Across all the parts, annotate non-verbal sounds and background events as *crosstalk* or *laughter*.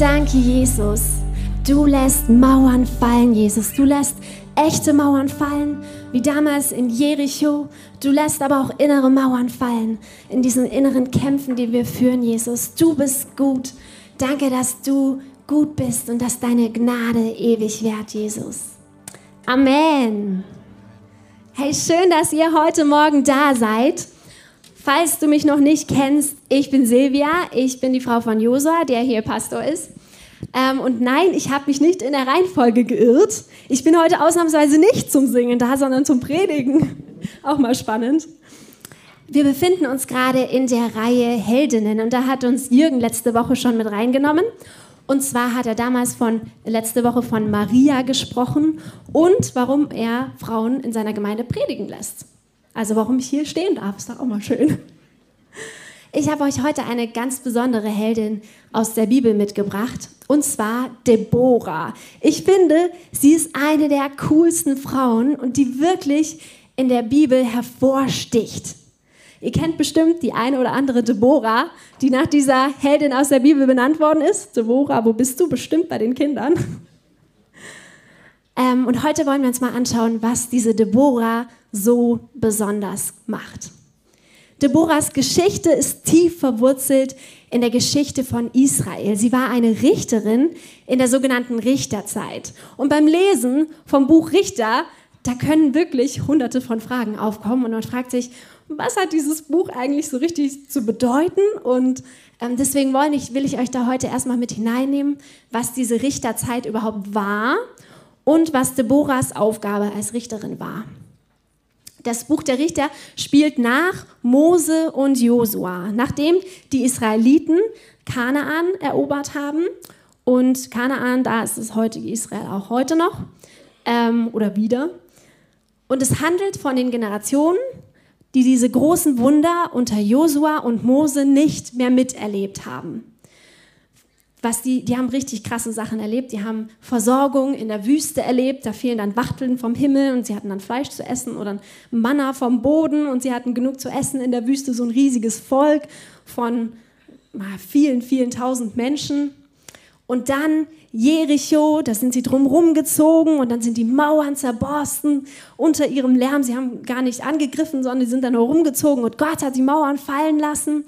Danke, Jesus. Du lässt Mauern fallen, Jesus. Du lässt echte Mauern fallen, wie damals in Jericho. Du lässt aber auch innere Mauern fallen, in diesen inneren Kämpfen, die wir führen, Jesus. Du bist gut. Danke, dass du gut bist und dass deine Gnade ewig währt, Jesus. Amen. Hey, schön, dass ihr heute Morgen da seid. Falls du mich noch nicht kennst, ich bin Silvia, ich bin die Frau von Josa, der hier Pastor ist. Ähm, und nein, ich habe mich nicht in der Reihenfolge geirrt. Ich bin heute ausnahmsweise nicht zum Singen da, sondern zum Predigen. *laughs* Auch mal spannend. Wir befinden uns gerade in der Reihe Heldinnen und da hat uns Jürgen letzte Woche schon mit reingenommen. Und zwar hat er damals von letzte Woche von Maria gesprochen und warum er Frauen in seiner Gemeinde predigen lässt. Also warum ich hier stehen darf, ist doch auch mal schön. Ich habe euch heute eine ganz besondere Heldin aus der Bibel mitgebracht, und zwar Deborah. Ich finde, sie ist eine der coolsten Frauen und die wirklich in der Bibel hervorsticht. Ihr kennt bestimmt die eine oder andere Deborah, die nach dieser Heldin aus der Bibel benannt worden ist. Deborah, wo bist du? Bestimmt bei den Kindern. Ähm, und heute wollen wir uns mal anschauen, was diese Deborah so besonders macht. Deborahs Geschichte ist tief verwurzelt in der Geschichte von Israel. Sie war eine Richterin in der sogenannten Richterzeit. Und beim Lesen vom Buch Richter, da können wirklich hunderte von Fragen aufkommen und man fragt sich, was hat dieses Buch eigentlich so richtig zu bedeuten? Und ähm, deswegen ich, will ich euch da heute erstmal mit hineinnehmen, was diese Richterzeit überhaupt war und was Deborahs Aufgabe als Richterin war. Das Buch der Richter spielt nach Mose und Josua, nachdem die Israeliten Kanaan erobert haben. Und Kanaan, da ist das heutige Israel auch heute noch ähm, oder wieder. Und es handelt von den Generationen, die diese großen Wunder unter Josua und Mose nicht mehr miterlebt haben. Was die, die haben richtig krasse Sachen erlebt. Die haben Versorgung in der Wüste erlebt. Da fielen dann Wachteln vom Himmel und sie hatten dann Fleisch zu essen oder Manna vom Boden und sie hatten genug zu essen in der Wüste. So ein riesiges Volk von vielen, vielen tausend Menschen. Und dann Jericho, da sind sie drumherum gezogen und dann sind die Mauern zerborsten unter ihrem Lärm. Sie haben gar nicht angegriffen, sondern sie sind dann nur rumgezogen und Gott hat die Mauern fallen lassen.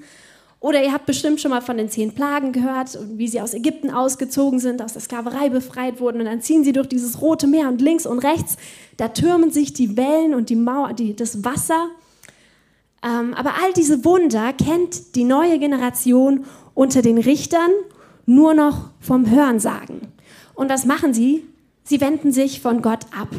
Oder ihr habt bestimmt schon mal von den zehn Plagen gehört, wie sie aus Ägypten ausgezogen sind, aus der Sklaverei befreit wurden. Und dann ziehen sie durch dieses Rote Meer und links und rechts, da türmen sich die Wellen und die Mauer, die, das Wasser. Ähm, aber all diese Wunder kennt die neue Generation unter den Richtern nur noch vom Hörensagen. Und was machen sie? Sie wenden sich von Gott ab.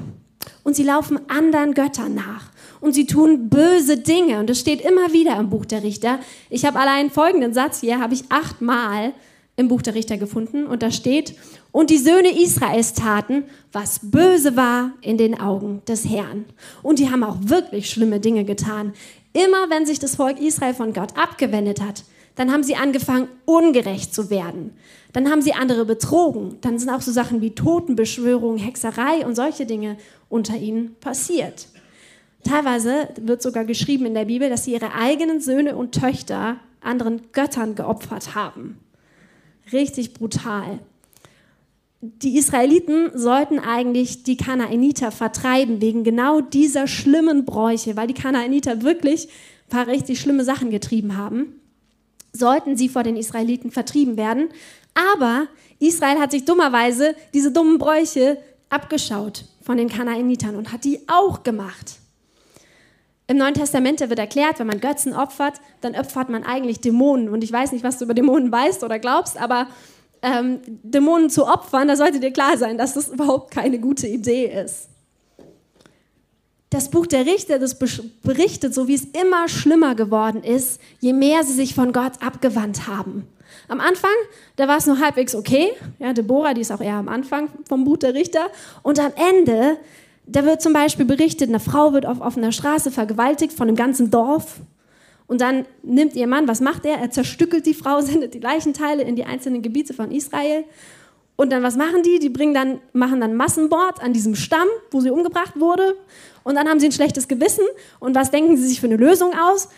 Und sie laufen anderen Göttern nach. Und sie tun böse Dinge. Und es steht immer wieder im Buch der Richter. Ich habe allein folgenden Satz hier, habe ich achtmal im Buch der Richter gefunden. Und da steht, und die Söhne Israels taten, was böse war in den Augen des Herrn. Und die haben auch wirklich schlimme Dinge getan. Immer wenn sich das Volk Israel von Gott abgewendet hat, dann haben sie angefangen, ungerecht zu werden. Dann haben sie andere betrogen. Dann sind auch so Sachen wie Totenbeschwörung, Hexerei und solche Dinge unter ihnen passiert. Teilweise wird sogar geschrieben in der Bibel, dass sie ihre eigenen Söhne und Töchter anderen Göttern geopfert haben. Richtig brutal. Die Israeliten sollten eigentlich die Kanaaniter vertreiben wegen genau dieser schlimmen Bräuche, weil die Kanaaniter wirklich ein paar richtig schlimme Sachen getrieben haben sollten sie vor den Israeliten vertrieben werden. Aber Israel hat sich dummerweise diese dummen Bräuche abgeschaut von den Kanaanitern und hat die auch gemacht. Im Neuen Testament wird erklärt, wenn man Götzen opfert, dann opfert man eigentlich Dämonen. Und ich weiß nicht, was du über Dämonen weißt oder glaubst, aber ähm, Dämonen zu opfern, da sollte dir klar sein, dass das überhaupt keine gute Idee ist das Buch der Richter, das berichtet, so wie es immer schlimmer geworden ist, je mehr sie sich von Gott abgewandt haben. Am Anfang, da war es noch halbwegs okay. Ja, Deborah, die ist auch eher am Anfang vom Buch der Richter. Und am Ende, da wird zum Beispiel berichtet, eine Frau wird auf offener Straße vergewaltigt von dem ganzen Dorf. Und dann nimmt ihr Mann, was macht er? Er zerstückelt die Frau, *laughs* sendet die Leichenteile in die einzelnen Gebiete von Israel. Und dann, was machen die? Die bringen dann, machen dann Massenmord an diesem Stamm, wo sie umgebracht wurde. Und dann haben sie ein schlechtes Gewissen. Und was denken sie sich für eine Lösung aus?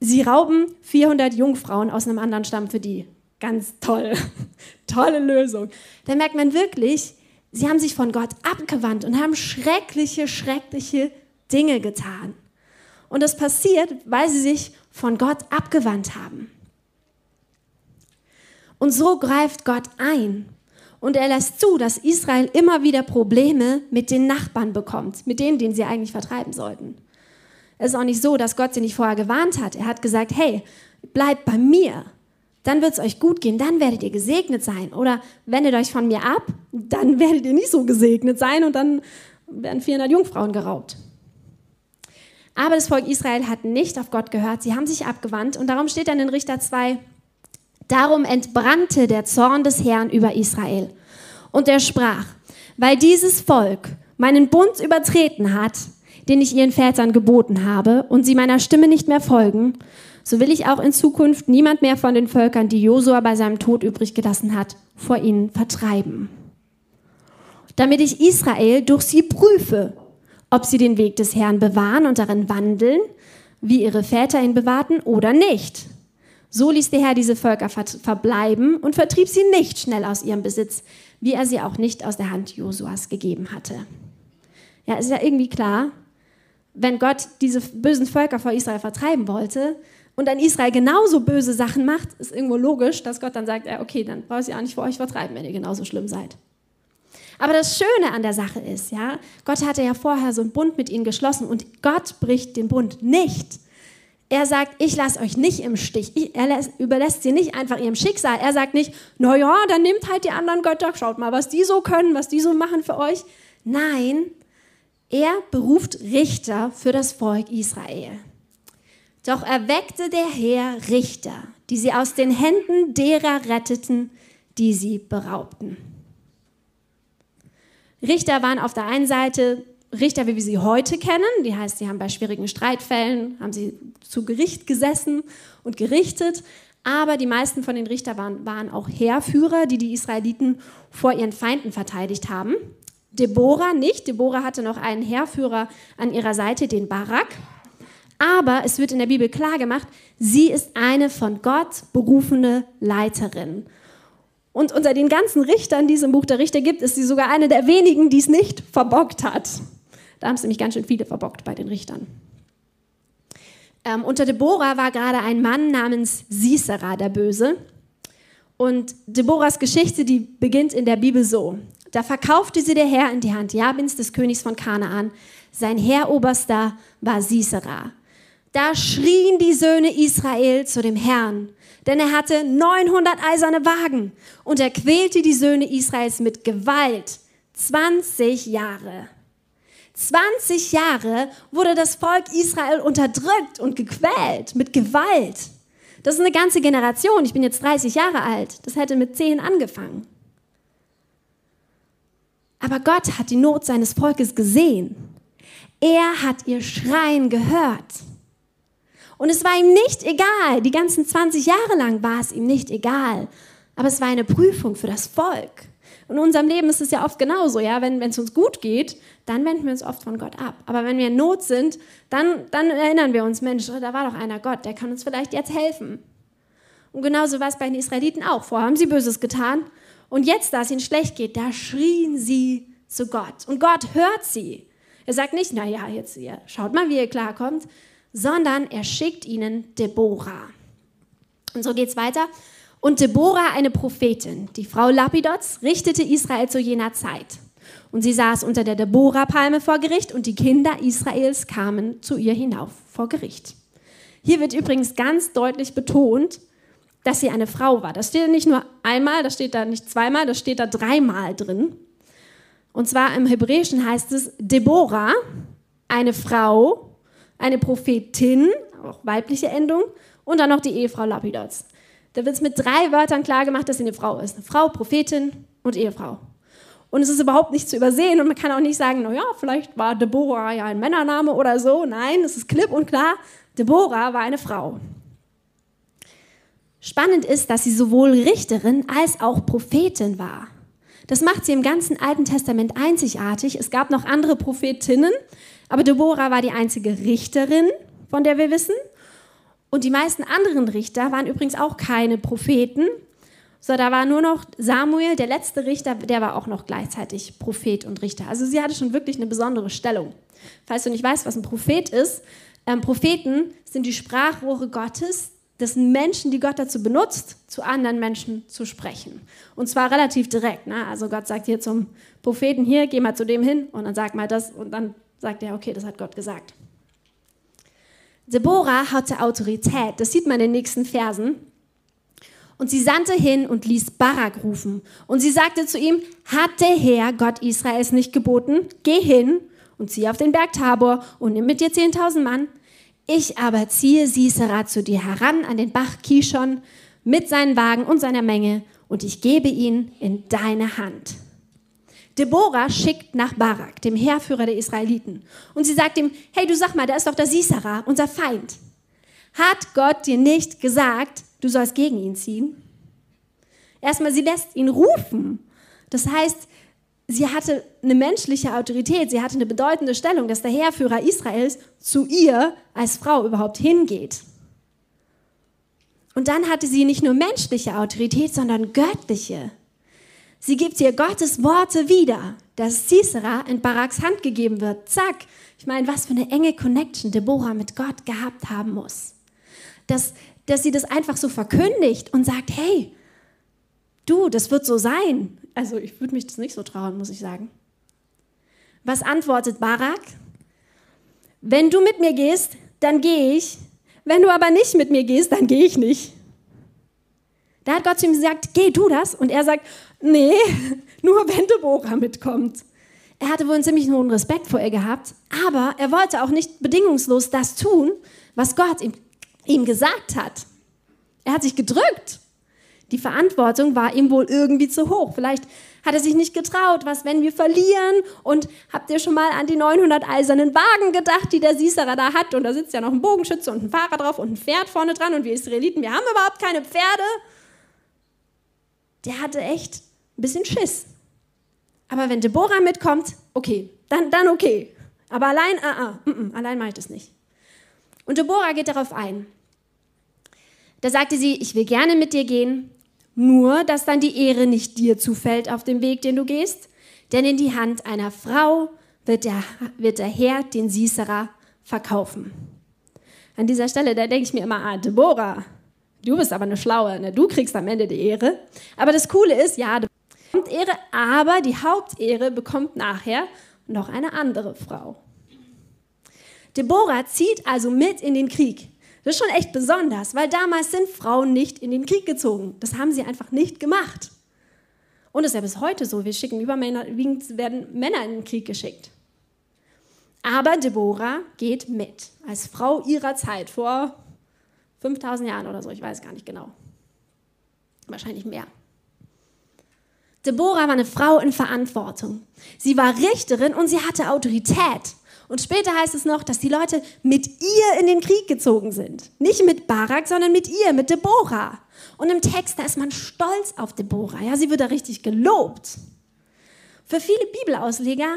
Sie rauben 400 Jungfrauen aus einem anderen Stamm für die ganz toll. *laughs* Tolle Lösung. Da merkt man wirklich, sie haben sich von Gott abgewandt und haben schreckliche, schreckliche Dinge getan. Und das passiert, weil sie sich von Gott abgewandt haben. Und so greift Gott ein. Und er lässt zu, dass Israel immer wieder Probleme mit den Nachbarn bekommt, mit denen, den sie eigentlich vertreiben sollten. Es ist auch nicht so, dass Gott sie nicht vorher gewarnt hat. Er hat gesagt, hey, bleibt bei mir. Dann wird es euch gut gehen, dann werdet ihr gesegnet sein. Oder wendet euch von mir ab, dann *laughs* werdet ihr nicht so gesegnet sein und dann werden 400 Jungfrauen geraubt. Aber das Volk Israel hat nicht auf Gott gehört, sie haben sich abgewandt und darum steht dann in Richter 2, darum entbrannte der Zorn des Herrn über Israel. Und er sprach, weil dieses Volk meinen Bund übertreten hat, den ich ihren Vätern geboten habe, und sie meiner Stimme nicht mehr folgen, so will ich auch in Zukunft niemand mehr von den Völkern, die Josua bei seinem Tod übrig gelassen hat, vor ihnen vertreiben. Damit ich Israel durch sie prüfe ob sie den Weg des Herrn bewahren und darin wandeln, wie ihre Väter ihn bewahrten oder nicht. So ließ der Herr diese Völker verbleiben und vertrieb sie nicht schnell aus ihrem Besitz, wie er sie auch nicht aus der Hand Josuas gegeben hatte. Ja, ist ja irgendwie klar, wenn Gott diese bösen Völker vor Israel vertreiben wollte und dann Israel genauso böse Sachen macht, ist irgendwo logisch, dass Gott dann sagt, ja, okay, dann brauche ich auch nicht vor euch vertreiben, wenn ihr genauso schlimm seid. Aber das Schöne an der Sache ist, ja, Gott hatte ja vorher so einen Bund mit ihnen geschlossen und Gott bricht den Bund nicht. Er sagt, ich lasse euch nicht im Stich. Ich, er lässt, überlässt sie nicht einfach ihrem Schicksal. Er sagt nicht, na ja, dann nehmt halt die anderen Götter, schaut mal, was die so können, was die so machen für euch. Nein, er beruft Richter für das Volk Israel. Doch erweckte der Herr Richter, die sie aus den Händen derer retteten, die sie beraubten. Richter waren auf der einen Seite Richter, wie wir sie heute kennen. Die heißt, sie haben bei schwierigen Streitfällen, haben sie zu Gericht gesessen und gerichtet. Aber die meisten von den Richtern waren, waren auch Heerführer, die die Israeliten vor ihren Feinden verteidigt haben. Deborah nicht. Deborah hatte noch einen Heerführer an ihrer Seite, den Barak. Aber es wird in der Bibel klar gemacht, sie ist eine von Gott berufene Leiterin. Und unter den ganzen Richtern, die es im Buch der Richter gibt, ist sie sogar eine der wenigen, die es nicht verbockt hat. Da haben es nämlich ganz schön viele verbockt bei den Richtern. Ähm, unter Deborah war gerade ein Mann namens Sisera der Böse. Und Deborahs Geschichte, die beginnt in der Bibel so. Da verkaufte sie der Herr in die Hand Jabins, des Königs von Kanaan. Sein Heeroberster war Sisera. Da schrien die Söhne Israel zu dem Herrn denn er hatte 900 eiserne Wagen und er quälte die Söhne Israels mit Gewalt 20 Jahre. 20 Jahre wurde das Volk Israel unterdrückt und gequält mit Gewalt. Das ist eine ganze Generation. Ich bin jetzt 30 Jahre alt. Das hätte mit 10 angefangen. Aber Gott hat die Not seines Volkes gesehen. Er hat ihr Schreien gehört. Und es war ihm nicht egal. Die ganzen 20 Jahre lang war es ihm nicht egal. Aber es war eine Prüfung für das Volk. In unserem Leben ist es ja oft genauso, ja. Wenn es uns gut geht, dann wenden wir uns oft von Gott ab. Aber wenn wir in Not sind, dann, dann erinnern wir uns, Mensch, da war doch einer Gott, der kann uns vielleicht jetzt helfen. Und genauso war es bei den Israeliten auch. Vorher haben sie Böses getan. Und jetzt, da es ihnen schlecht geht, da schrien sie zu Gott. Und Gott hört sie. Er sagt nicht, na ja, jetzt ihr, schaut mal, wie ihr klarkommt, sondern er schickt ihnen Deborah. Und so geht es weiter. Und Deborah, eine Prophetin, die Frau Lapidots, richtete Israel zu jener Zeit. Und sie saß unter der Deborah-Palme vor Gericht und die Kinder Israels kamen zu ihr hinauf vor Gericht. Hier wird übrigens ganz deutlich betont, dass sie eine Frau war. Das steht nicht nur einmal, das steht da nicht zweimal, das steht da dreimal drin. Und zwar im Hebräischen heißt es Deborah, eine Frau, eine Prophetin, auch weibliche Endung, und dann noch die Ehefrau Lapidots. Da wird es mit drei Wörtern klar gemacht, dass sie eine Frau ist. Eine Frau, Prophetin und Ehefrau. Und es ist überhaupt nicht zu übersehen und man kann auch nicht sagen, naja, vielleicht war Deborah ja ein Männername oder so. Nein, es ist klipp und klar, Deborah war eine Frau. Spannend ist, dass sie sowohl Richterin als auch Prophetin war. Das macht sie im ganzen Alten Testament einzigartig. Es gab noch andere Prophetinnen, aber Deborah war die einzige Richterin, von der wir wissen. Und die meisten anderen Richter waren übrigens auch keine Propheten, So, da war nur noch Samuel, der letzte Richter, der war auch noch gleichzeitig Prophet und Richter. Also sie hatte schon wirklich eine besondere Stellung. Falls du nicht weißt, was ein Prophet ist, ähm, Propheten sind die Sprachrohre Gottes, das sind Menschen, die Gott dazu benutzt, zu anderen Menschen zu sprechen. Und zwar relativ direkt. Ne? Also Gott sagt hier zum Propheten, hier, geh mal zu dem hin und dann sag mal das und dann sagt er, okay, das hat Gott gesagt. Deborah hatte Autorität, das sieht man in den nächsten Versen. Und sie sandte hin und ließ Barak rufen. Und sie sagte zu ihm, hat der Herr, Gott Israels, nicht geboten, geh hin und zieh auf den Berg Tabor und nimm mit dir 10.000 Mann. Ich aber ziehe Sisera zu dir heran an den Bach Kishon mit seinen Wagen und seiner Menge und ich gebe ihn in deine Hand. Deborah schickt nach Barak, dem Heerführer der Israeliten. Und sie sagt ihm, hey, du sag mal, da ist doch der Sisera, unser Feind. Hat Gott dir nicht gesagt, du sollst gegen ihn ziehen? Erstmal, sie lässt ihn rufen. Das heißt, sie hatte eine menschliche Autorität, sie hatte eine bedeutende Stellung, dass der Heerführer Israels zu ihr als Frau überhaupt hingeht. Und dann hatte sie nicht nur menschliche Autorität, sondern göttliche. Sie gibt ihr Gottes Worte wieder, dass Sisera in Baraks Hand gegeben wird. Zack. Ich meine, was für eine enge Connection Deborah mit Gott gehabt haben muss. Dass, dass sie das einfach so verkündigt und sagt, hey, du, das wird so sein. Also ich würde mich das nicht so trauen, muss ich sagen. Was antwortet Barak? Wenn du mit mir gehst, dann gehe ich. Wenn du aber nicht mit mir gehst, dann gehe ich nicht. Da hat Gott zu ihm gesagt, geh du das. Und er sagt, nee, *laughs* nur wenn Deborah mitkommt. Er hatte wohl einen ziemlich hohen Respekt vor ihr gehabt, aber er wollte auch nicht bedingungslos das tun, was Gott ihm, ihm gesagt hat. Er hat sich gedrückt. Die Verantwortung war ihm wohl irgendwie zu hoch. Vielleicht hat er sich nicht getraut. Was, wenn wir verlieren? Und habt ihr schon mal an die 900 eisernen Wagen gedacht, die der Sisera da hat? Und da sitzt ja noch ein Bogenschütze und ein Fahrer drauf und ein Pferd vorne dran. Und wir Israeliten, wir haben überhaupt keine Pferde der hatte echt ein bisschen Schiss. Aber wenn Deborah mitkommt, okay, dann, dann okay. Aber allein, uh, uh, mm, mm, allein mache ich das nicht. Und Deborah geht darauf ein. Da sagte sie, ich will gerne mit dir gehen, nur dass dann die Ehre nicht dir zufällt auf dem Weg, den du gehst. Denn in die Hand einer Frau wird der, wird der Herr den Sisera verkaufen. An dieser Stelle, da denke ich mir immer, ah, Deborah, Du bist aber eine Schlaue, ne? du kriegst am Ende die Ehre. Aber das Coole ist, ja, bekommst Ehre, aber die Hauptehre bekommt nachher noch eine andere Frau. Deborah zieht also mit in den Krieg. Das ist schon echt besonders, weil damals sind Frauen nicht in den Krieg gezogen. Das haben sie einfach nicht gemacht. Und das ist ja bis heute so. Wir schicken überwiegend werden Männer in den Krieg geschickt. Aber Deborah geht mit als Frau ihrer Zeit vor 5000 Jahren oder so, ich weiß gar nicht genau. Wahrscheinlich mehr. Deborah war eine Frau in Verantwortung. Sie war Richterin und sie hatte Autorität. Und später heißt es noch, dass die Leute mit ihr in den Krieg gezogen sind. Nicht mit Barak, sondern mit ihr, mit Deborah. Und im Text, da ist man stolz auf Deborah. Ja, sie wird da richtig gelobt. Für viele Bibelausleger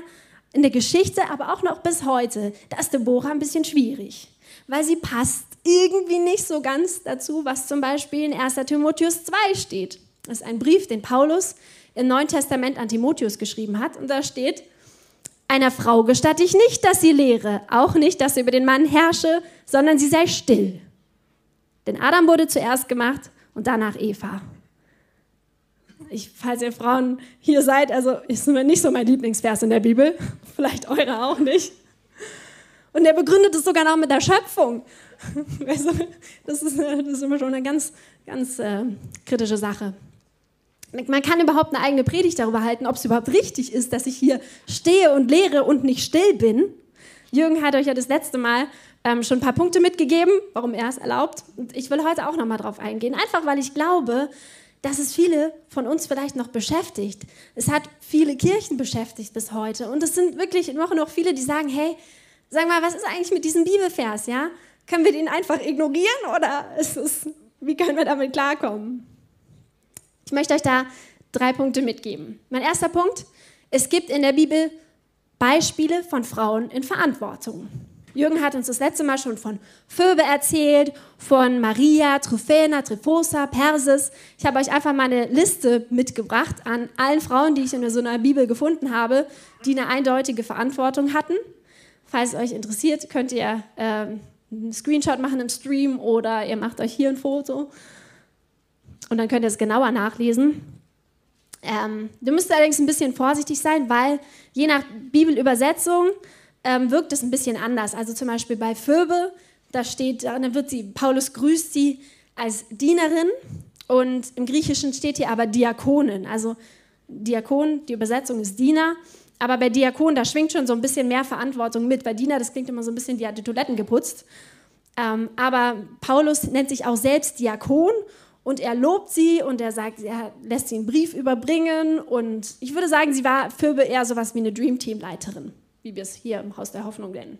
in der Geschichte, aber auch noch bis heute, da ist Deborah ein bisschen schwierig, weil sie passt irgendwie nicht so ganz dazu, was zum Beispiel in 1. Timotheus 2 steht. Das ist ein Brief, den Paulus im Neuen Testament an Timotheus geschrieben hat. Und da steht, einer Frau gestatte ich nicht, dass sie lehre, auch nicht, dass sie über den Mann herrsche, sondern sie sei still. Denn Adam wurde zuerst gemacht und danach Eva. Ich, falls ihr Frauen hier seid, also ist nicht so mein Lieblingsvers in der Bibel, *laughs* vielleicht eure auch nicht. Und er begründet es sogar noch mit der Schöpfung. *laughs* das, ist, das ist immer schon eine ganz, ganz äh, kritische Sache. Man kann überhaupt eine eigene Predigt darüber halten, ob es überhaupt richtig ist, dass ich hier stehe und lehre und nicht still bin. Jürgen hat euch ja das letzte Mal ähm, schon ein paar Punkte mitgegeben, warum er es erlaubt. Und ich will heute auch noch mal drauf eingehen. Einfach weil ich glaube, dass es viele von uns vielleicht noch beschäftigt. Es hat viele Kirchen beschäftigt bis heute. Und es sind wirklich noch, noch viele, die sagen, hey, sag mal, was ist eigentlich mit diesem Bibelvers, ja? Können wir den einfach ignorieren oder ist es, wie können wir damit klarkommen? Ich möchte euch da drei Punkte mitgeben. Mein erster Punkt, es gibt in der Bibel Beispiele von Frauen in Verantwortung. Jürgen hat uns das letzte Mal schon von Phoebe erzählt, von Maria, Tryphena, Tryphosa, Persis. Ich habe euch einfach mal eine Liste mitgebracht an allen Frauen, die ich in so einer Bibel gefunden habe, die eine eindeutige Verantwortung hatten. Falls es euch interessiert, könnt ihr äh, einen Screenshot machen im Stream oder ihr macht euch hier ein Foto und dann könnt ihr es genauer nachlesen. Ähm, du müsst allerdings ein bisschen vorsichtig sein, weil je nach Bibelübersetzung ähm, wirkt es ein bisschen anders. Also zum Beispiel bei Phoebe, da steht, da wird sie, Paulus grüßt sie als Dienerin und im Griechischen steht hier aber Diakonin. Also Diakon, die Übersetzung ist Diener, aber bei Diakon, da schwingt schon so ein bisschen mehr Verantwortung mit. Bei Diener, das klingt immer so ein bisschen, die hat die Toiletten geputzt. Ähm, aber Paulus nennt sich auch selbst Diakon und er lobt sie und er sagt, er lässt sie einen Brief überbringen. Und ich würde sagen, sie war für eher sowas wie eine Dream Team Leiterin wie wir es hier im Haus der Hoffnung nennen.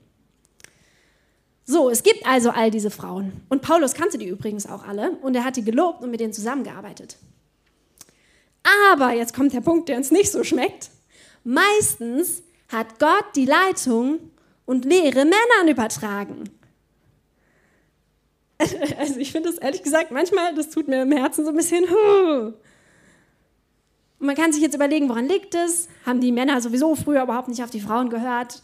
So, es gibt also all diese Frauen. Und Paulus kannte die übrigens auch alle und er hat die gelobt und mit denen zusammengearbeitet. Aber jetzt kommt der Punkt, der uns nicht so schmeckt. Meistens hat Gott die Leitung und Lehre Männern übertragen. *laughs* Also ich finde das ehrlich gesagt manchmal, das tut mir im Herzen so ein bisschen. Huh. Und man kann sich jetzt überlegen, woran liegt es? Haben die Männer sowieso früher überhaupt nicht auf die Frauen gehört?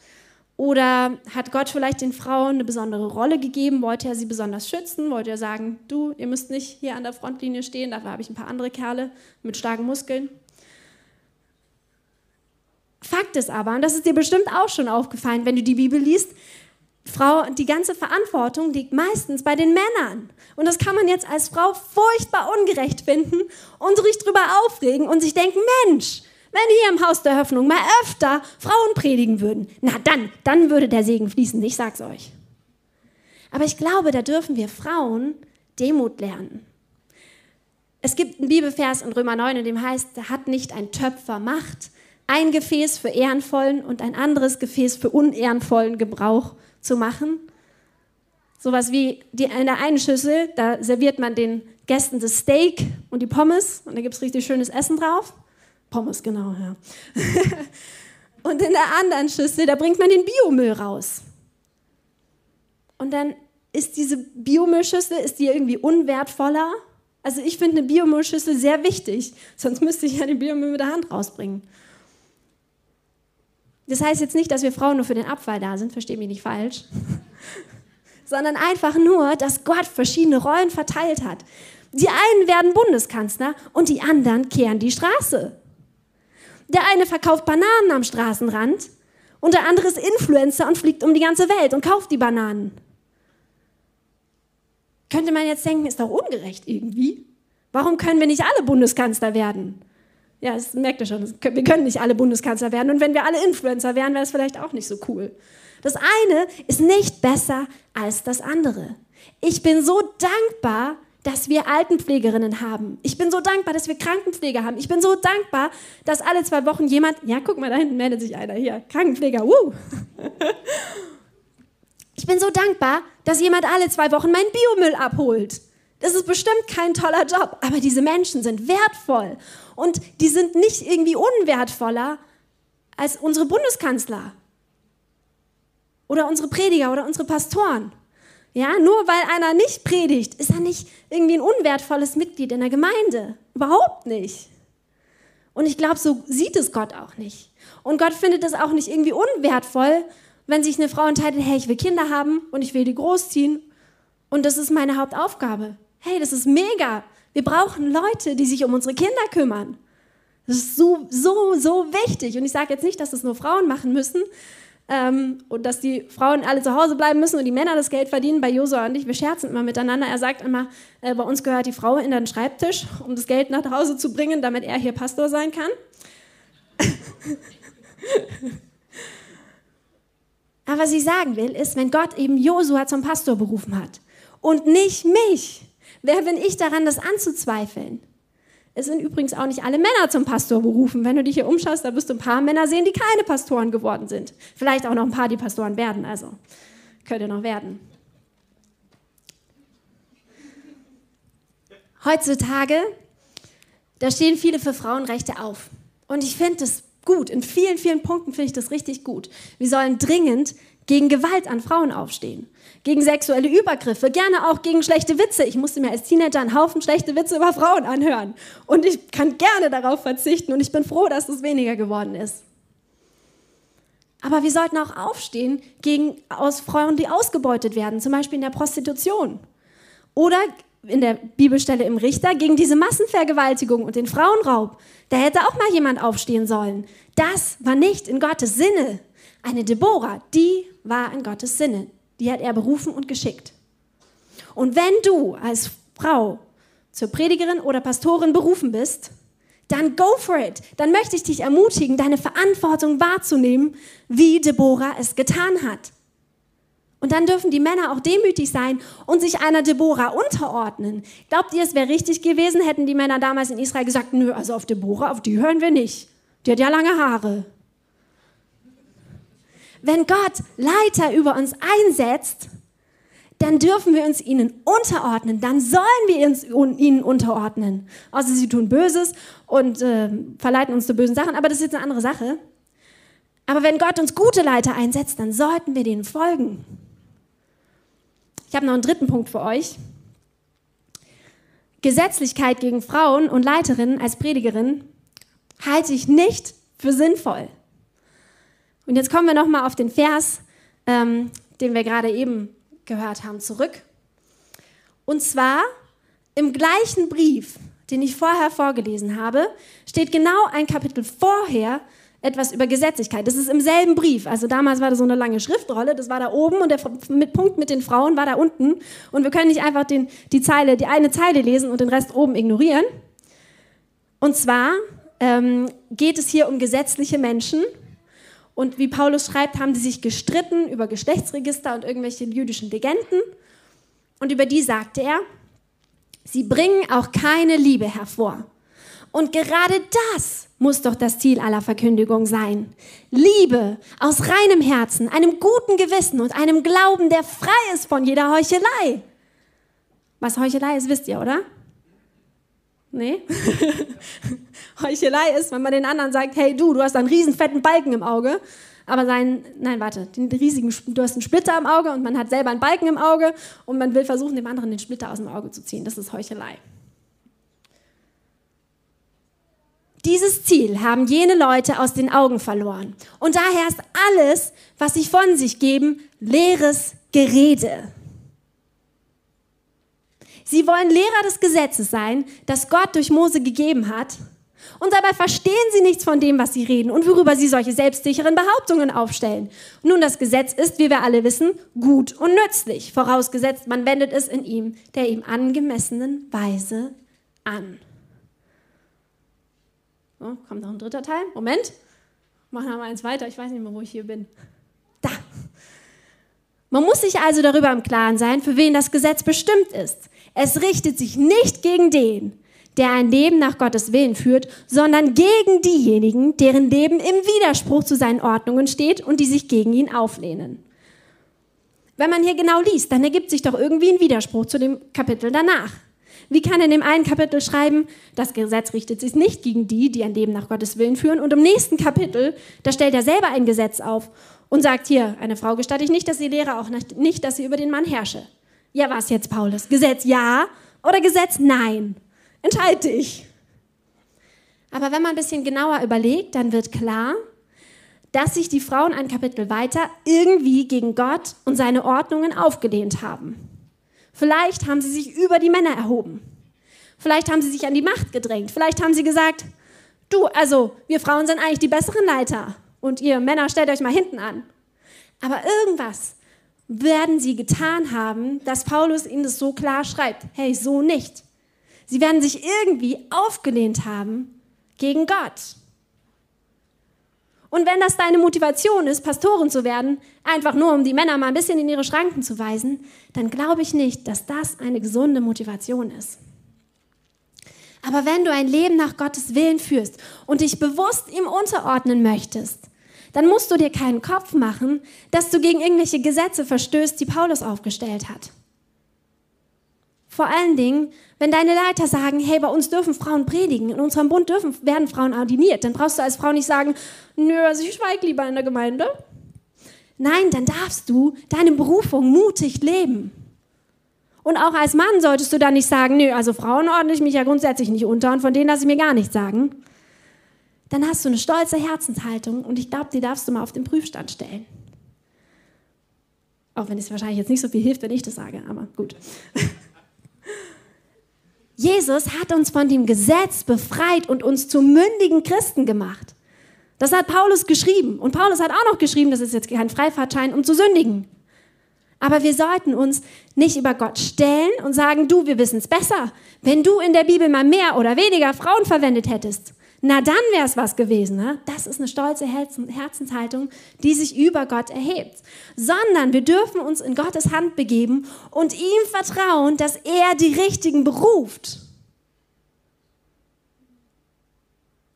Oder hat Gott vielleicht den Frauen eine besondere Rolle gegeben? Wollte er sie besonders schützen? Wollte er sagen, du, ihr müsst nicht hier an der Frontlinie stehen, dafür habe ich ein paar andere Kerle mit starken Muskeln? Fakt ist aber, und das ist dir bestimmt auch schon aufgefallen, wenn du die Bibel liest, Frau, die ganze Verantwortung liegt meistens bei den Männern. Und das kann man jetzt als Frau furchtbar ungerecht finden und sich drüber aufregen und sich denken, Mensch, wenn hier im Haus der Hoffnung mal öfter Frauen predigen würden, na dann, dann würde der Segen fließen, ich sag's euch. Aber ich glaube, da dürfen wir Frauen Demut lernen. Es gibt einen Bibelvers in Römer 9, in dem heißt, da hat nicht ein Töpfer Macht, ein Gefäß für ehrenvollen und ein anderes Gefäß für unehrenvollen Gebrauch zu machen. Sowas wie die, in der einen Schüssel, da serviert man den Gästen das Steak und die Pommes und da gibt es richtig schönes Essen drauf. Pommes, genau, ja. *laughs* und in der anderen Schüssel, da bringt man den Biomüll raus. Und dann ist diese Biomüllschüssel, ist die irgendwie unwertvoller? Also ich finde eine Biomüllschüssel sehr wichtig, sonst müsste ich ja den Biomüll mit der Hand rausbringen. Das heißt jetzt nicht, dass wir Frauen nur für den Abfall da sind, verstehe mich nicht falsch, *laughs* sondern einfach nur, dass Gott verschiedene Rollen verteilt hat. Die einen werden Bundeskanzler und die anderen kehren die Straße. Der eine verkauft Bananen am Straßenrand und der andere ist Influencer und fliegt um die ganze Welt und kauft die Bananen. Könnte man jetzt denken, ist doch ungerecht irgendwie. Warum können wir nicht alle Bundeskanzler werden? Ja, das merkt ihr schon. Wir können nicht alle Bundeskanzler werden. Und wenn wir alle Influencer wären, wäre es vielleicht auch nicht so cool. Das eine ist nicht besser als das andere. Ich bin so dankbar, dass wir Altenpflegerinnen haben. Ich bin so dankbar, dass wir Krankenpfleger haben. Ich bin so dankbar, dass alle zwei Wochen jemand, ja, guck mal, da hinten meldet sich einer hier, Krankenpfleger, uh. Ich bin so dankbar, dass jemand alle zwei Wochen meinen Biomüll abholt. Das ist bestimmt kein toller Job, aber diese Menschen sind wertvoll und die sind nicht irgendwie unwertvoller als unsere Bundeskanzler oder unsere Prediger oder unsere Pastoren. Ja, nur weil einer nicht predigt, ist er nicht irgendwie ein unwertvolles Mitglied in der Gemeinde. Überhaupt nicht. Und ich glaube, so sieht es Gott auch nicht. Und Gott findet es auch nicht irgendwie unwertvoll, wenn sich eine Frau entscheidet, hey, ich will Kinder haben und ich will die großziehen und das ist meine Hauptaufgabe. Hey, das ist mega. Wir brauchen Leute, die sich um unsere Kinder kümmern. Das ist so, so, so wichtig. Und ich sage jetzt nicht, dass das nur Frauen machen müssen ähm, und dass die Frauen alle zu Hause bleiben müssen und die Männer das Geld verdienen. Bei Josua und ich, wir scherzen immer miteinander. Er sagt immer, äh, bei uns gehört die Frau in den Schreibtisch, um das Geld nach Hause zu bringen, damit er hier Pastor sein kann. *laughs* Aber was ich sagen will, ist, wenn Gott eben Josua zum Pastor berufen hat und nicht mich, Wer bin ich daran, das anzuzweifeln? Es sind übrigens auch nicht alle Männer zum Pastor berufen. Wenn du dich hier umschaust, da wirst du ein paar Männer sehen, die keine Pastoren geworden sind. Vielleicht auch noch ein paar, die Pastoren werden. Also könnte noch werden. Heutzutage, da stehen viele für Frauenrechte auf. Und ich finde das gut. In vielen, vielen Punkten finde ich das richtig gut. Wir sollen dringend gegen Gewalt an Frauen aufstehen, gegen sexuelle Übergriffe, gerne auch gegen schlechte Witze. Ich musste mir als Teenager einen Haufen schlechte Witze über Frauen anhören. Und ich kann gerne darauf verzichten und ich bin froh, dass es weniger geworden ist. Aber wir sollten auch aufstehen gegen aus Frauen, die ausgebeutet werden, zum Beispiel in der Prostitution. Oder in der Bibelstelle im Richter gegen diese Massenvergewaltigung und den Frauenraub. Da hätte auch mal jemand aufstehen sollen. Das war nicht in Gottes Sinne. Eine Deborah, die war in Gottes Sinne. Die hat er berufen und geschickt. Und wenn du als Frau zur Predigerin oder Pastorin berufen bist, dann go for it. Dann möchte ich dich ermutigen, deine Verantwortung wahrzunehmen, wie Deborah es getan hat. Und dann dürfen die Männer auch demütig sein und sich einer Deborah unterordnen. Glaubt ihr, es wäre richtig gewesen, hätten die Männer damals in Israel gesagt, nö, also auf Deborah, auf die hören wir nicht. Die hat ja lange Haare. Wenn Gott Leiter über uns einsetzt, dann dürfen wir uns ihnen unterordnen, dann sollen wir uns ihnen unterordnen. Außer sie tun Böses und äh, verleiten uns zu bösen Sachen, aber das ist jetzt eine andere Sache. Aber wenn Gott uns gute Leiter einsetzt, dann sollten wir denen folgen. Ich habe noch einen dritten Punkt für euch. Gesetzlichkeit gegen Frauen und Leiterinnen als Predigerin halte ich nicht für sinnvoll. Und jetzt kommen wir nochmal auf den Vers, ähm, den wir gerade eben gehört haben, zurück. Und zwar im gleichen Brief, den ich vorher vorgelesen habe, steht genau ein Kapitel vorher etwas über Gesetzlichkeit. Das ist im selben Brief. Also damals war da so eine lange Schriftrolle, das war da oben und der Punkt mit den Frauen war da unten. Und wir können nicht einfach den, die Zeile, die eine Zeile lesen und den Rest oben ignorieren. Und zwar ähm, geht es hier um gesetzliche Menschen. Und wie Paulus schreibt, haben die sich gestritten über Geschlechtsregister und irgendwelche jüdischen Legenden. Und über die sagte er, sie bringen auch keine Liebe hervor. Und gerade das muss doch das Ziel aller Verkündigung sein. Liebe aus reinem Herzen, einem guten Gewissen und einem Glauben, der frei ist von jeder Heuchelei. Was Heuchelei ist, wisst ihr, oder? Nee? *laughs* Heuchelei ist, wenn man den anderen sagt, hey du, du hast einen riesen fetten Balken im Auge, aber sein, nein, warte, den riesigen, du hast einen Splitter im Auge und man hat selber einen Balken im Auge und man will versuchen, dem anderen den Splitter aus dem Auge zu ziehen. Das ist Heuchelei. Dieses Ziel haben jene Leute aus den Augen verloren. Und daher ist alles, was sie von sich geben, leeres Gerede. Sie wollen Lehrer des Gesetzes sein, das Gott durch Mose gegeben hat. Und dabei verstehen sie nichts von dem, was sie reden und worüber sie solche selbstsicheren Behauptungen aufstellen. Nun, das Gesetz ist, wie wir alle wissen, gut und nützlich, vorausgesetzt, man wendet es in ihm der ihm angemessenen Weise an. Oh, kommt noch ein dritter Teil. Moment. Machen wir mal eins weiter. Ich weiß nicht mehr, wo ich hier bin. Da. Man muss sich also darüber im Klaren sein, für wen das Gesetz bestimmt ist. Es richtet sich nicht gegen den, der ein Leben nach Gottes Willen führt, sondern gegen diejenigen, deren Leben im Widerspruch zu seinen Ordnungen steht und die sich gegen ihn auflehnen. Wenn man hier genau liest, dann ergibt sich doch irgendwie ein Widerspruch zu dem Kapitel danach. Wie kann er in dem einen Kapitel schreiben, das Gesetz richtet sich nicht gegen die, die ein Leben nach Gottes Willen führen? Und im nächsten Kapitel, da stellt er selber ein Gesetz auf und sagt hier, eine Frau gestatte ich nicht, dass sie lehre, auch nicht, dass sie über den Mann herrsche. Ja, was jetzt, Paulus? Gesetz ja oder Gesetz nein? Entscheide dich. Aber wenn man ein bisschen genauer überlegt, dann wird klar, dass sich die Frauen ein Kapitel weiter irgendwie gegen Gott und seine Ordnungen aufgelehnt haben. Vielleicht haben sie sich über die Männer erhoben. Vielleicht haben sie sich an die Macht gedrängt. Vielleicht haben sie gesagt, du, also wir Frauen sind eigentlich die besseren Leiter und ihr Männer stellt euch mal hinten an. Aber irgendwas werden sie getan haben, dass Paulus ihnen das so klar schreibt. Hey, so nicht. Sie werden sich irgendwie aufgelehnt haben gegen Gott. Und wenn das deine Motivation ist, Pastorin zu werden, einfach nur um die Männer mal ein bisschen in ihre Schranken zu weisen, dann glaube ich nicht, dass das eine gesunde Motivation ist. Aber wenn du ein Leben nach Gottes Willen führst und dich bewusst ihm unterordnen möchtest, dann musst du dir keinen Kopf machen, dass du gegen irgendwelche Gesetze verstößt, die Paulus aufgestellt hat. Vor allen Dingen, wenn deine Leiter sagen, hey, bei uns dürfen Frauen predigen, in unserem Bund dürfen, werden Frauen ordiniert, dann brauchst du als Frau nicht sagen, nö, also ich schweige lieber in der Gemeinde. Nein, dann darfst du deine Berufung mutig leben. Und auch als Mann solltest du dann nicht sagen, nö, also Frauen ordne ich mich ja grundsätzlich nicht unter und von denen lasse ich mir gar nichts sagen. Dann hast du eine stolze Herzenshaltung und ich glaube, die darfst du mal auf den Prüfstand stellen. Auch wenn es wahrscheinlich jetzt nicht so viel hilft, wenn ich das sage, aber gut. *laughs* Jesus hat uns von dem Gesetz befreit und uns zu mündigen Christen gemacht. Das hat Paulus geschrieben. Und Paulus hat auch noch geschrieben, das ist jetzt kein Freifahrtschein, um zu sündigen. Aber wir sollten uns nicht über Gott stellen und sagen, du, wir wissen es besser. Wenn du in der Bibel mal mehr oder weniger Frauen verwendet hättest, na dann wäre es was gewesen. Ne? Das ist eine stolze Herzenshaltung, die sich über Gott erhebt. Sondern wir dürfen uns in Gottes Hand begeben und ihm vertrauen, dass er die Richtigen beruft.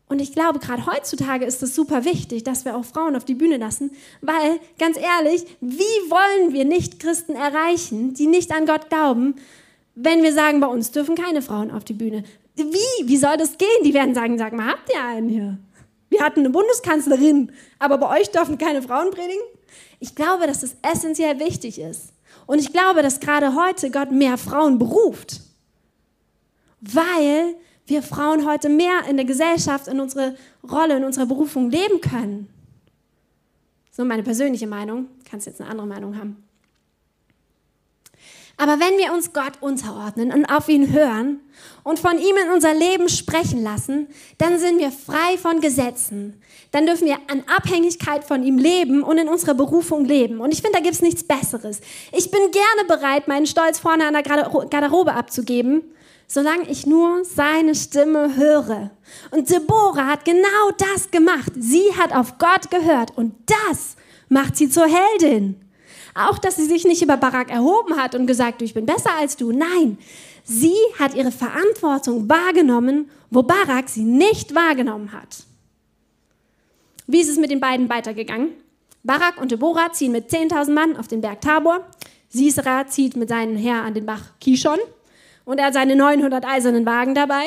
Und ich glaube, gerade heutzutage ist es super wichtig, dass wir auch Frauen auf die Bühne lassen, weil, ganz ehrlich, wie wollen wir Nicht-Christen erreichen, die nicht an Gott glauben, wenn wir sagen, bei uns dürfen keine Frauen auf die Bühne? Wie? Wie soll das gehen? Die werden sagen, sag mal, habt ihr einen hier? Wir hatten eine Bundeskanzlerin, aber bei euch dürfen keine Frauen predigen? Ich glaube, dass es essentiell wichtig ist. Und ich glaube, dass gerade heute Gott mehr Frauen beruft, weil wir Frauen heute mehr in der Gesellschaft, in unsere Rolle, in unserer Berufung leben können. So meine persönliche Meinung. Kannst jetzt eine andere Meinung haben. Aber wenn wir uns Gott unterordnen und auf ihn hören und von ihm in unser Leben sprechen lassen, dann sind wir frei von Gesetzen. Dann dürfen wir an Abhängigkeit von ihm leben und in unserer Berufung leben. Und ich finde, da gibt es nichts Besseres. Ich bin gerne bereit, meinen Stolz vorne an der Garderobe abzugeben solange ich nur seine Stimme höre. Und Deborah hat genau das gemacht. Sie hat auf Gott gehört und das macht sie zur Heldin. Auch, dass sie sich nicht über Barak erhoben hat und gesagt, ich bin besser als du. Nein, sie hat ihre Verantwortung wahrgenommen, wo Barak sie nicht wahrgenommen hat. Wie ist es mit den beiden weitergegangen? Barak und Deborah ziehen mit 10.000 Mann auf den Berg Tabor. Sisera zieht mit seinen Heer an den Bach Kishon und er hat seine 900 eisernen Wagen dabei.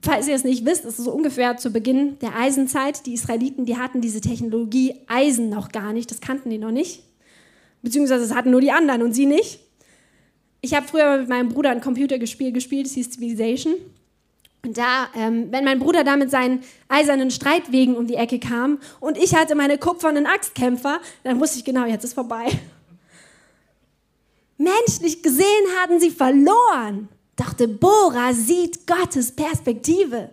Falls ihr es nicht wisst, ist es so ungefähr zu Beginn der Eisenzeit. Die Israeliten, die hatten diese Technologie Eisen noch gar nicht, das kannten die noch nicht. Beziehungsweise es hatten nur die anderen und sie nicht. Ich habe früher mit meinem Bruder ein Computerspiel gespielt, das hieß Civilization. Und da, ähm, wenn mein Bruder da mit seinen eisernen Streitwegen um die Ecke kam und ich hatte meine kupfernen Axtkämpfer, dann wusste ich genau, jetzt ist vorbei. *laughs* Menschlich gesehen hatten sie verloren. Doch Deborah sieht Gottes Perspektive.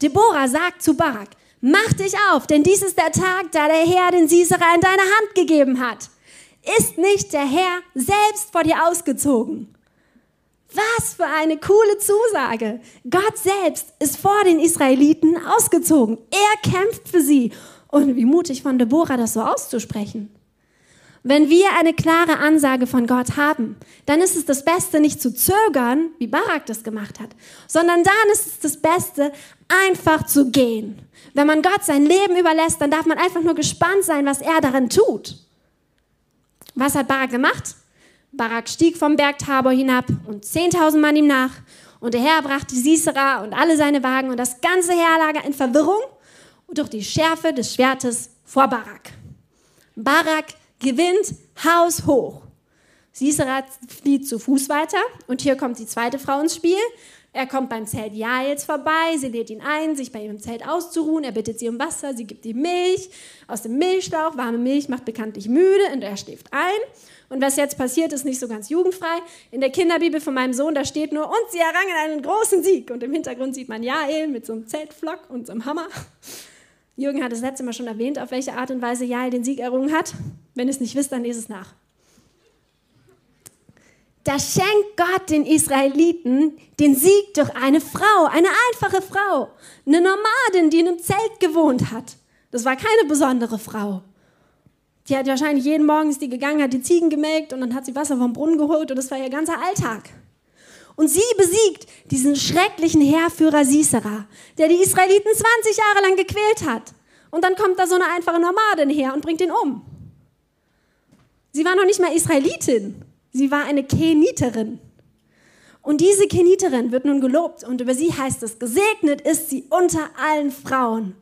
Deborah sagt zu Barak, mach dich auf, denn dies ist der Tag, da der Herr den Sisera in deine Hand gegeben hat. Ist nicht der Herr selbst vor dir ausgezogen? Was für eine coole Zusage. Gott selbst ist vor den Israeliten ausgezogen. Er kämpft für sie. Und wie mutig von Deborah, das so auszusprechen. Wenn wir eine klare Ansage von Gott haben, dann ist es das Beste, nicht zu zögern, wie Barak das gemacht hat, sondern dann ist es das Beste, einfach zu gehen. Wenn man Gott sein Leben überlässt, dann darf man einfach nur gespannt sein, was er darin tut. Was hat Barak gemacht? Barak stieg vom Berg Tabor hinab und 10.000 Mann ihm nach. Und der Herr brachte Sisera und alle seine Wagen und das ganze Heerlager in Verwirrung durch die Schärfe des Schwertes vor Barak. Barak gewinnt Haus hoch. Sisera flieht zu Fuß weiter und hier kommt die zweite Frau ins Spiel. Er kommt beim Zelt Jaels vorbei, sie lädt ihn ein, sich bei ihrem Zelt auszuruhen. Er bittet sie um Wasser, sie gibt ihm Milch aus dem Milchschlauch. Warme Milch macht bekanntlich müde und er schläft ein. Und was jetzt passiert, ist nicht so ganz jugendfrei. In der Kinderbibel von meinem Sohn, da steht nur, und sie errangen einen großen Sieg. Und im Hintergrund sieht man Jael mit so einem Zeltflock und so einem Hammer. Jürgen hat das letzte Mal schon erwähnt, auf welche Art und Weise Jael den Sieg errungen hat. Wenn ihr es nicht wisst, dann lese es nach. Da schenkt Gott den Israeliten den Sieg durch eine Frau, eine einfache Frau, eine Nomadin, die in einem Zelt gewohnt hat. Das war keine besondere Frau. Die hat wahrscheinlich jeden Morgen ist die gegangen, hat die Ziegen gemelkt und dann hat sie Wasser vom Brunnen geholt und das war ihr ganzer Alltag. Und sie besiegt diesen schrecklichen Heerführer Sisera, der die Israeliten 20 Jahre lang gequält hat. Und dann kommt da so eine einfache Nomadin her und bringt ihn um. Sie war noch nicht mal Israelitin, sie war eine Keniterin. Und diese Keniterin wird nun gelobt und über sie heißt es, gesegnet ist sie unter allen Frauen.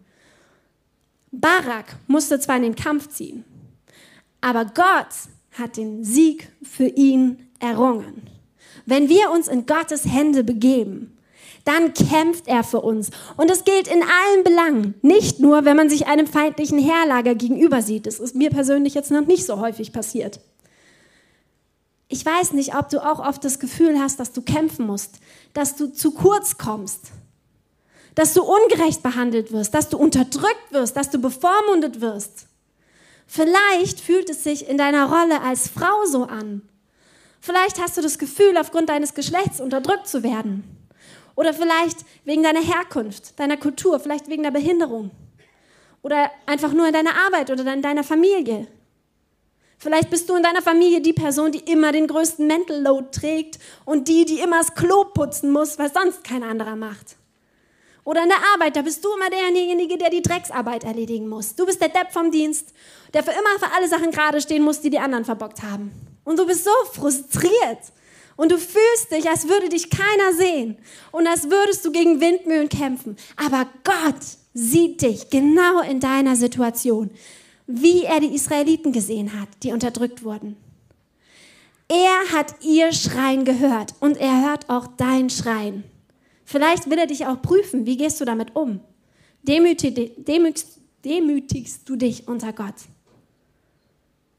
Barak musste zwar in den Kampf ziehen, Aber Gott hat den Sieg für ihn errungen. Wenn wir uns in Gottes Hände begeben, dann kämpft er für uns. Und es gilt in allen Belangen, nicht nur, wenn man sich einem feindlichen Heerlager gegenüber sieht. Das ist mir persönlich jetzt noch nicht so häufig passiert. Ich weiß nicht, ob du auch oft das Gefühl hast, dass du kämpfen musst, dass du zu kurz kommst, dass du ungerecht behandelt wirst, dass du unterdrückt wirst, dass du bevormundet wirst. Vielleicht fühlt es sich in deiner Rolle als Frau so an. Vielleicht hast du das Gefühl, aufgrund deines Geschlechts unterdrückt zu werden. Oder vielleicht wegen deiner Herkunft, deiner Kultur, vielleicht wegen der Behinderung. Oder einfach nur in deiner Arbeit oder in deiner Familie. Vielleicht bist du in deiner Familie die Person, die immer den größten Mental Load trägt und die, die immer das Klo putzen muss, weil sonst kein anderer macht. Oder in der Arbeit, da bist du immer derjenige, der die Drecksarbeit erledigen muss. Du bist der Depp vom Dienst, der für immer für alle Sachen gerade stehen muss, die die anderen verbockt haben. Und du bist so frustriert. Und du fühlst dich, als würde dich keiner sehen und als würdest du gegen Windmühlen kämpfen. Aber Gott sieht dich genau in deiner Situation, wie er die Israeliten gesehen hat, die unterdrückt wurden. Er hat ihr Schreien gehört und er hört auch dein Schreien. Vielleicht will er dich auch prüfen. Wie gehst du damit um? Demütig, demütigst, demütigst du dich unter Gott?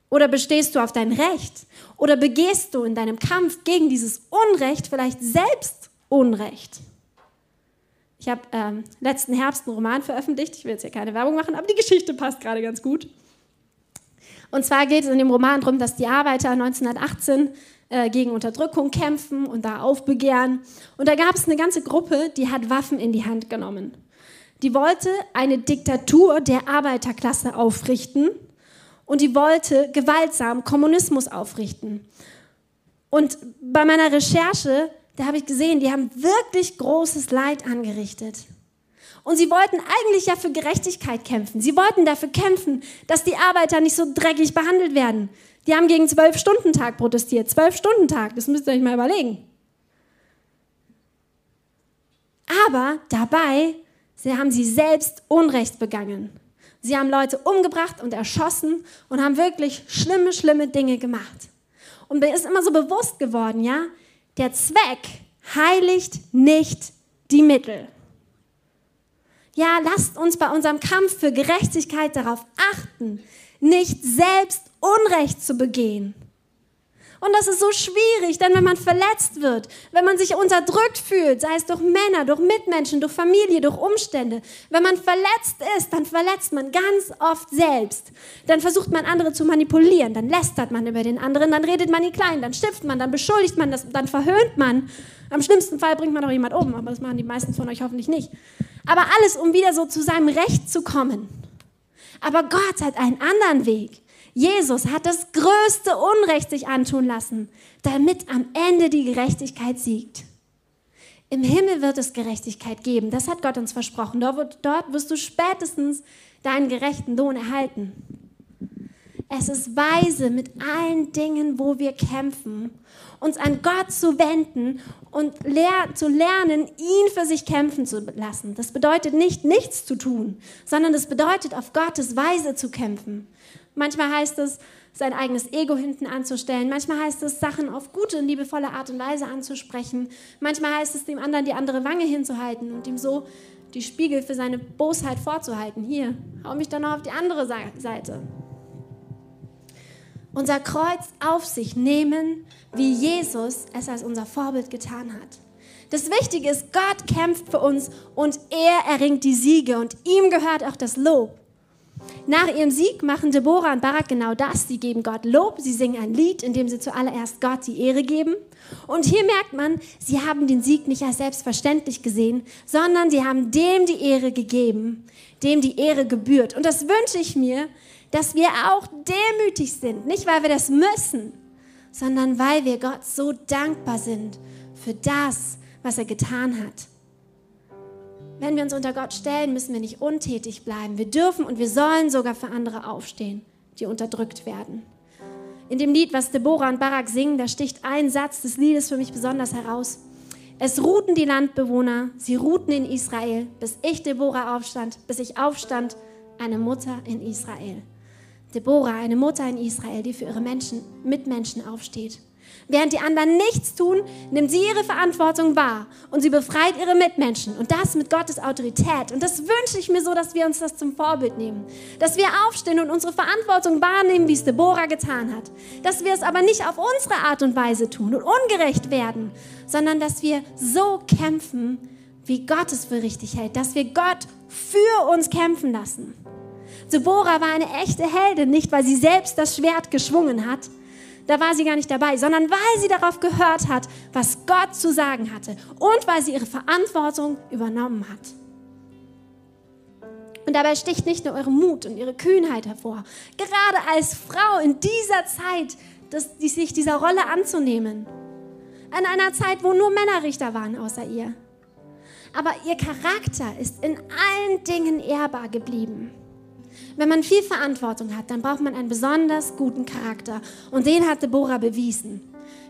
Oder bestehst du auf dein Recht? Oder begehst du in deinem Kampf gegen dieses Unrecht vielleicht selbst Unrecht? Ich habe ähm, letzten Herbst einen Roman veröffentlicht. Ich will jetzt hier keine Werbung machen, aber die Geschichte passt gerade ganz gut. Und zwar geht es in dem Roman darum, dass die Arbeiter 1918 äh, gegen Unterdrückung kämpfen und da aufbegehren. Und da gab es eine ganze Gruppe, die hat Waffen in die Hand genommen. Die wollte eine Diktatur der Arbeiterklasse aufrichten und die wollte gewaltsam Kommunismus aufrichten. Und bei meiner Recherche, da habe ich gesehen, die haben wirklich großes Leid angerichtet. Und sie wollten eigentlich ja für Gerechtigkeit kämpfen. Sie wollten dafür kämpfen, dass die Arbeiter nicht so dreckig behandelt werden. Die haben gegen Zwölf-Stunden-Tag protestiert. Zwölf-Stunden-Tag, das müsst ihr euch mal überlegen. Aber dabei sie haben sie selbst Unrecht begangen. Sie haben Leute umgebracht und erschossen und haben wirklich schlimme, schlimme Dinge gemacht. Und mir ist immer so bewusst geworden, ja, der Zweck heiligt nicht die Mittel. Ja, lasst uns bei unserem Kampf für Gerechtigkeit darauf achten, nicht selbst Unrecht zu begehen. Und das ist so schwierig, denn wenn man verletzt wird, wenn man sich unterdrückt fühlt, sei es durch Männer, durch Mitmenschen, durch Familie, durch Umstände, wenn man verletzt ist, dann verletzt man ganz oft selbst. Dann versucht man andere zu manipulieren, dann lästert man über den anderen, dann redet man ihn klein, dann stiftet man, dann beschuldigt man, das, dann verhöhnt man. Am schlimmsten Fall bringt man auch jemand um, aber das machen die meisten von euch hoffentlich nicht. Aber alles, um wieder so zu seinem Recht zu kommen. Aber Gott hat einen anderen Weg. Jesus hat das größte Unrecht sich antun lassen, damit am Ende die Gerechtigkeit siegt. Im Himmel wird es Gerechtigkeit geben, das hat Gott uns versprochen. Dort, wirst du spätestens deinen gerechten Lohn erhalten. Es ist weise, mit allen Dingen, wo wir kämpfen, uns an Gott zu wenden und lehr zu lernen, ihn für sich kämpfen zu lassen. Das bedeutet nicht, nichts zu tun, sondern das bedeutet, auf Gottes Weise zu kämpfen. Manchmal heißt es, sein eigenes Ego hinten anzustellen. Manchmal heißt es, Sachen auf gute und liebevolle Art und Weise anzusprechen. Manchmal heißt es, dem anderen die andere Wange hinzuhalten und ihm so die Spiegel für seine Bosheit vorzuhalten. Hier, hau mich dann noch auf die andere Seite. Unser Kreuz auf sich nehmen, wie Jesus es als unser Vorbild getan hat. Das Wichtige ist, Gott kämpft für uns und er erringt die Siege und ihm gehört auch das Lob. Nach ihrem Sieg machen Deborah und Barak genau das. Sie geben Gott Lob, sie singen ein Lied, in dem sie zuallererst Gott die Ehre geben. Und hier merkt man, sie haben den Sieg nicht als selbstverständlich gesehen, sondern sie haben dem die Ehre gegeben, dem die Ehre gebührt. Und das wünsche ich mir, dass wir auch demütig sind. Nicht, weil wir das müssen, sondern weil wir Gott so dankbar sind für das, was er getan hat. Wenn wir uns unter Gott stellen, müssen wir nicht untätig bleiben. Wir dürfen und wir sollen sogar für andere aufstehen, die unterdrückt werden. In dem Lied, was Deborah und Barak singen, da sticht ein Satz des Liedes für mich besonders heraus. Es ruhten die Landbewohner, sie ruhten in Israel, bis ich Deborah aufstand, bis ich aufstand, eine Mutter in Israel. Deborah, eine Mutter in Israel, die für ihre Menschen, Mitmenschen aufsteht. Während die anderen nichts tun, nimmt sie ihre Verantwortung wahr und sie befreit ihre Mitmenschen. Und das mit Gottes Autorität. Und das wünsche ich mir so, dass wir uns das zum Vorbild nehmen. Dass wir aufstehen und unsere Verantwortung wahrnehmen, wie es Deborah getan hat. Dass wir es aber nicht auf unsere Art und Weise tun und ungerecht werden, sondern dass wir so kämpfen, wie Gott es für richtig hält. Dass wir Gott für uns kämpfen lassen. Deborah war eine echte Heldin, nicht weil sie selbst das Schwert geschwungen hat, da war sie gar nicht dabei, sondern weil sie darauf gehört hat, was Gott zu sagen hatte und weil sie ihre Verantwortung übernommen hat. Und dabei sticht nicht nur ihre Mut und ihre Kühnheit hervor, gerade als Frau in dieser Zeit, das, die, sich dieser Rolle anzunehmen. In einer Zeit, wo nur Männer Richter waren außer ihr. Aber ihr Charakter ist in allen Dingen ehrbar geblieben. Wenn man viel Verantwortung hat, dann braucht man einen besonders guten Charakter. Und den hat Deborah bewiesen.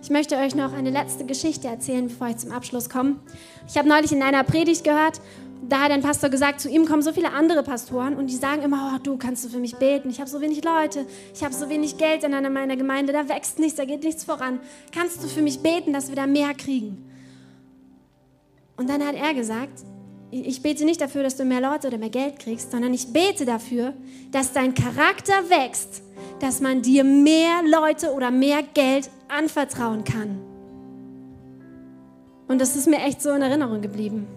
Ich möchte euch noch eine letzte Geschichte erzählen, bevor ich zum Abschluss komme. Ich habe neulich in einer Predigt gehört, da hat ein Pastor gesagt, zu ihm kommen so viele andere Pastoren und die sagen immer, oh, du kannst du für mich beten, ich habe so wenig Leute, ich habe so wenig Geld in einer meiner Gemeinde, da wächst nichts, da geht nichts voran. Kannst du für mich beten, dass wir da mehr kriegen? Und dann hat er gesagt, ich bete nicht dafür, dass du mehr Leute oder mehr Geld kriegst, sondern ich bete dafür, dass dein Charakter wächst, dass man dir mehr Leute oder mehr Geld anvertrauen kann. Und das ist mir echt so in Erinnerung geblieben.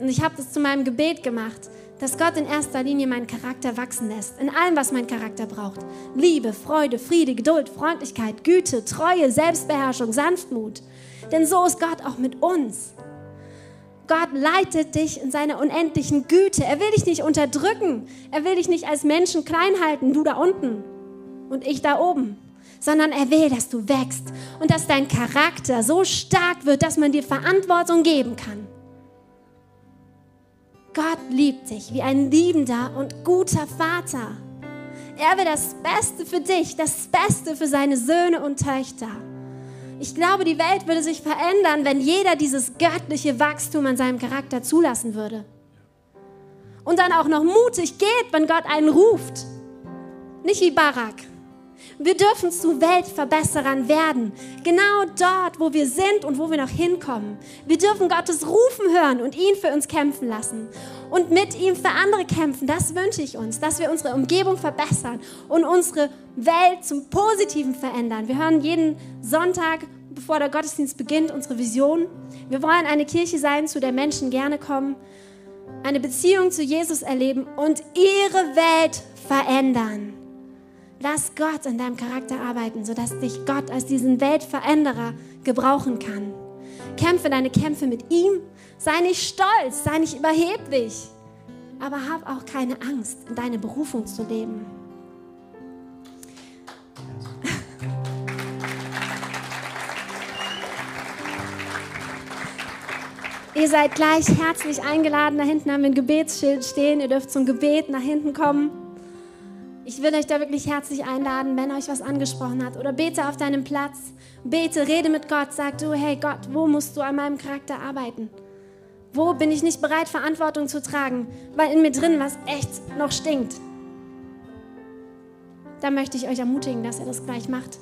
Und ich habe das zu meinem Gebet gemacht, dass Gott in erster Linie meinen Charakter wachsen lässt, in allem, was mein Charakter braucht. Liebe, Freude, Friede, Geduld, Freundlichkeit, Güte, Treue, Selbstbeherrschung, Sanftmut. Denn so ist Gott auch mit uns. Gott leitet dich in seiner unendlichen Güte. Er will dich nicht unterdrücken. Er will dich nicht als Menschen klein halten, du da unten und ich da oben, sondern er will, dass du wächst und dass dein Charakter so stark wird, dass man dir Verantwortung geben kann. Gott liebt dich wie ein liebender und guter Vater. Er will das Beste für dich, das Beste für seine Söhne und Töchter. Ich glaube, die Welt würde sich verändern, wenn jeder dieses göttliche Wachstum an seinem Charakter zulassen würde. Und dann auch noch mutig geht, wenn Gott einen ruft. Nicht wie Barak. Wir dürfen zu Weltverbesserern werden. Genau dort, wo wir sind und wo wir noch hinkommen. Wir dürfen Gottes Rufen hören und ihn für uns kämpfen lassen. Und mit ihm für andere kämpfen. Das wünsche ich uns, dass wir unsere Umgebung verbessern und unsere Welt zum Positiven verändern. Wir hören jeden Sonntag, bevor der Gottesdienst beginnt, unsere Vision. Wir wollen eine Kirche sein, zu der Menschen gerne kommen, eine Beziehung zu Jesus erleben und ihre Welt verändern. Lass Gott in deinem Charakter arbeiten, sodass dich Gott als diesen Weltveränderer gebrauchen kann. Kämpfe deine Kämpfe mit ihm. Sei nicht stolz, sei nicht überheblich. Aber hab auch keine Angst, in deine Berufung zu leben. Ihr seid gleich herzlich eingeladen. Da hinten haben wir ein Gebetsschild stehen. Ihr dürft zum Gebet nach hinten kommen. Ich will euch da wirklich herzlich einladen, wenn euch was angesprochen hat. Oder bete auf deinem Platz. Bete, rede mit Gott. Sag du, hey Gott, wo musst du an meinem Charakter arbeiten? Wo bin ich nicht bereit, Verantwortung zu tragen, weil in mir drin was echt noch stinkt? Da möchte ich euch ermutigen, dass ihr das gleich macht.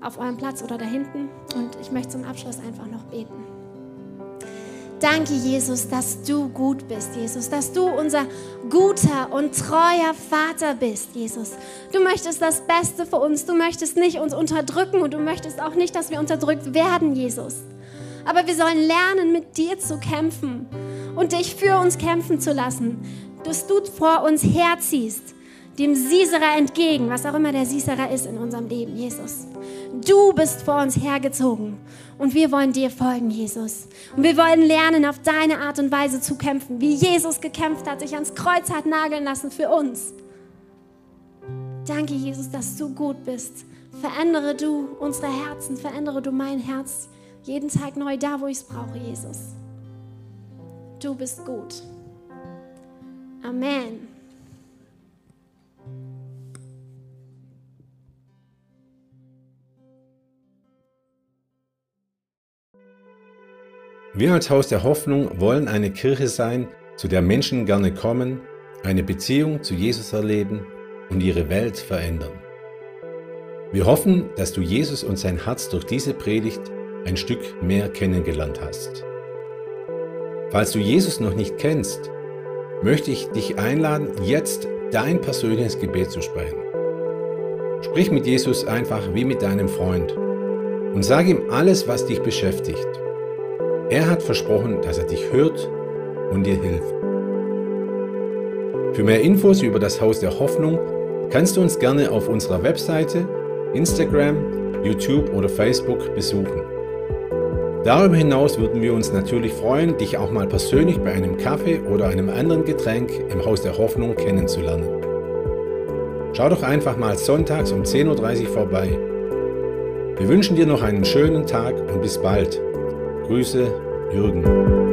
Auf eurem Platz oder da hinten. Und ich möchte zum Abschluss einfach noch beten. Danke, Jesus, dass du gut bist, Jesus, dass du unser guter und treuer Vater bist, Jesus. Du möchtest das Beste für uns. Du möchtest nicht uns unterdrücken und du möchtest auch nicht, dass wir unterdrückt werden, Jesus. Aber wir sollen lernen, mit dir zu kämpfen und dich für uns kämpfen zu lassen, dass du vor uns herziehst dem Sieserer entgegen, was auch immer der Sieserer ist in unserem Leben, Jesus. Du bist vor uns hergezogen und wir wollen dir folgen, Jesus. Und wir wollen lernen, auf deine Art und Weise zu kämpfen, wie Jesus gekämpft hat, sich ans Kreuz hat nageln lassen für uns. Danke, Jesus, dass du gut bist. Verändere du unsere Herzen, verändere du mein Herz jeden Tag neu da, wo ich es brauche, Jesus. Du bist gut. Amen. Wir als Haus der Hoffnung wollen eine Kirche sein, zu der Menschen gerne kommen, eine Beziehung zu Jesus erleben und ihre Welt verändern. Wir hoffen, dass du Jesus und sein Herz durch diese Predigt ein Stück mehr kennengelernt hast. Falls du Jesus noch nicht kennst, möchte ich dich einladen, jetzt dein persönliches Gebet zu sprechen. Sprich mit Jesus einfach wie mit deinem Freund und sag ihm alles, was dich beschäftigt. Er hat versprochen, dass er dich hört und dir hilft. Für mehr Infos über das Haus der Hoffnung kannst du uns gerne auf unserer Webseite, Instagram, YouTube oder Facebook besuchen. Darüber hinaus würden wir uns natürlich freuen, dich auch mal persönlich bei einem Kaffee oder einem anderen Getränk im Haus der Hoffnung kennenzulernen. Schau doch einfach mal sonntags um 10.30 Uhr vorbei. Wir wünschen dir noch einen schönen Tag und bis bald. Grüße, Jürgen.